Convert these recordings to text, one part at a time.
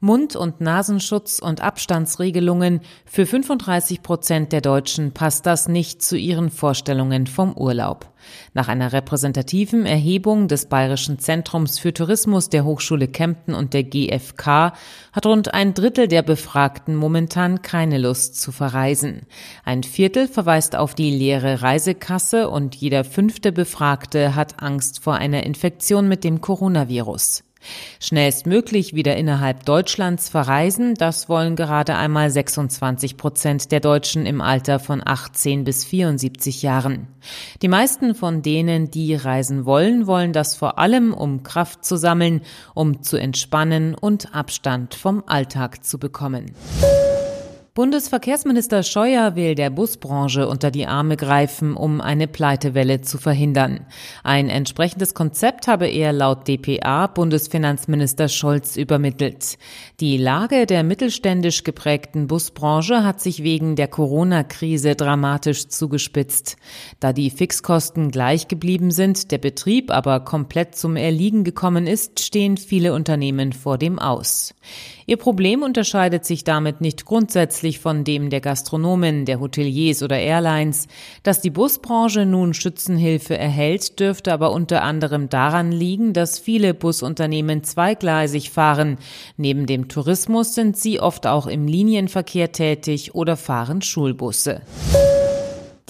Mund- und Nasenschutz und Abstandsregelungen für 35 Prozent der Deutschen passt das nicht zu ihren Vorstellungen vom Urlaub. Nach einer repräsentativen Erhebung des Bayerischen Zentrums für Tourismus der Hochschule Kempten und der GfK hat rund ein Drittel der Befragten momentan keine Lust zu verreisen. Ein Viertel verweist auf die leere Reisekasse und jeder fünfte Befragte hat Angst vor einer Infektion mit dem Coronavirus. Schnellstmöglich wieder innerhalb Deutschlands verreisen, das wollen gerade einmal 26 Prozent der Deutschen im Alter von 18 bis 74 Jahren. Die meisten von denen, die reisen wollen, wollen das vor allem, um Kraft zu sammeln, um zu entspannen und Abstand vom Alltag zu bekommen. Bundesverkehrsminister Scheuer will der Busbranche unter die Arme greifen, um eine Pleitewelle zu verhindern. Ein entsprechendes Konzept habe er laut dpa Bundesfinanzminister Scholz übermittelt. Die Lage der mittelständisch geprägten Busbranche hat sich wegen der Corona-Krise dramatisch zugespitzt. Da die Fixkosten gleich geblieben sind, der Betrieb aber komplett zum Erliegen gekommen ist, stehen viele Unternehmen vor dem Aus. Ihr Problem unterscheidet sich damit nicht grundsätzlich von dem der Gastronomen, der Hoteliers oder Airlines. Dass die Busbranche nun Schützenhilfe erhält, dürfte aber unter anderem daran liegen, dass viele Busunternehmen zweigleisig fahren. Neben dem Tourismus sind sie oft auch im Linienverkehr tätig oder fahren Schulbusse.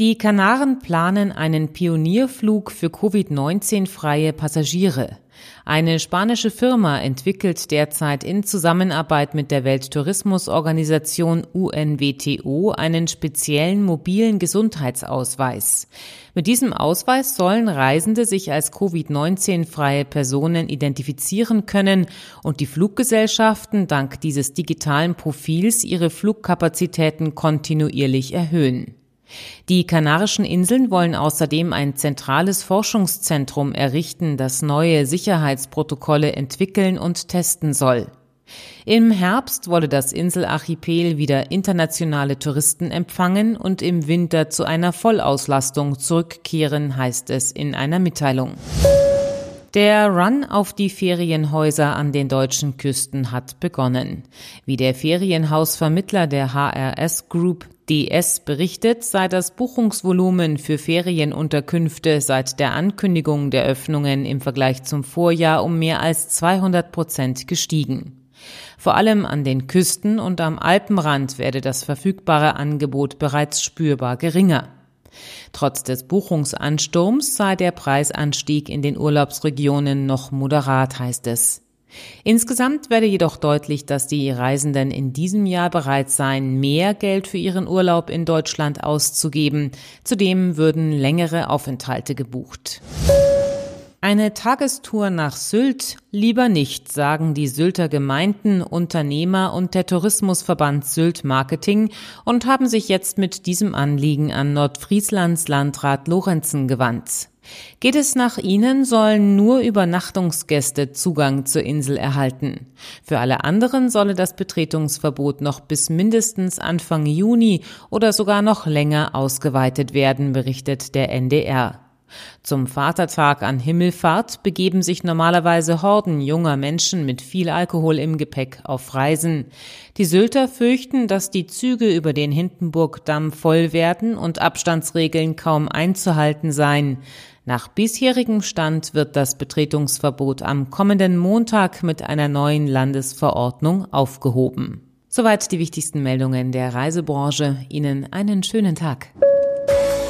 Die Kanaren planen einen Pionierflug für Covid-19-freie Passagiere. Eine spanische Firma entwickelt derzeit in Zusammenarbeit mit der Welttourismusorganisation UNWTO einen speziellen mobilen Gesundheitsausweis. Mit diesem Ausweis sollen Reisende sich als Covid-19-freie Personen identifizieren können und die Fluggesellschaften dank dieses digitalen Profils ihre Flugkapazitäten kontinuierlich erhöhen. Die Kanarischen Inseln wollen außerdem ein zentrales Forschungszentrum errichten, das neue Sicherheitsprotokolle entwickeln und testen soll. Im Herbst wolle das Inselarchipel wieder internationale Touristen empfangen und im Winter zu einer Vollauslastung zurückkehren, heißt es in einer Mitteilung. Der Run auf die Ferienhäuser an den deutschen Küsten hat begonnen. Wie der Ferienhausvermittler der HRS Group DS berichtet, sei das Buchungsvolumen für Ferienunterkünfte seit der Ankündigung der Öffnungen im Vergleich zum Vorjahr um mehr als 200 Prozent gestiegen. Vor allem an den Küsten und am Alpenrand werde das verfügbare Angebot bereits spürbar geringer. Trotz des Buchungsansturms sei der Preisanstieg in den Urlaubsregionen noch moderat, heißt es. Insgesamt werde jedoch deutlich, dass die Reisenden in diesem Jahr bereit seien, mehr Geld für ihren Urlaub in Deutschland auszugeben. Zudem würden längere Aufenthalte gebucht. Eine Tagestour nach Sylt lieber nicht, sagen die Sylter Gemeinden, Unternehmer und der Tourismusverband Sylt Marketing und haben sich jetzt mit diesem Anliegen an Nordfrieslands Landrat Lorenzen gewandt. Geht es nach ihnen, sollen nur Übernachtungsgäste Zugang zur Insel erhalten. Für alle anderen solle das Betretungsverbot noch bis mindestens Anfang Juni oder sogar noch länger ausgeweitet werden, berichtet der NDR. Zum Vatertag an Himmelfahrt begeben sich normalerweise Horden junger Menschen mit viel Alkohol im Gepäck auf Reisen. Die Sylter fürchten, dass die Züge über den Hindenburgdamm voll werden und Abstandsregeln kaum einzuhalten seien. Nach bisherigem Stand wird das Betretungsverbot am kommenden Montag mit einer neuen Landesverordnung aufgehoben. Soweit die wichtigsten Meldungen der Reisebranche. Ihnen einen schönen Tag.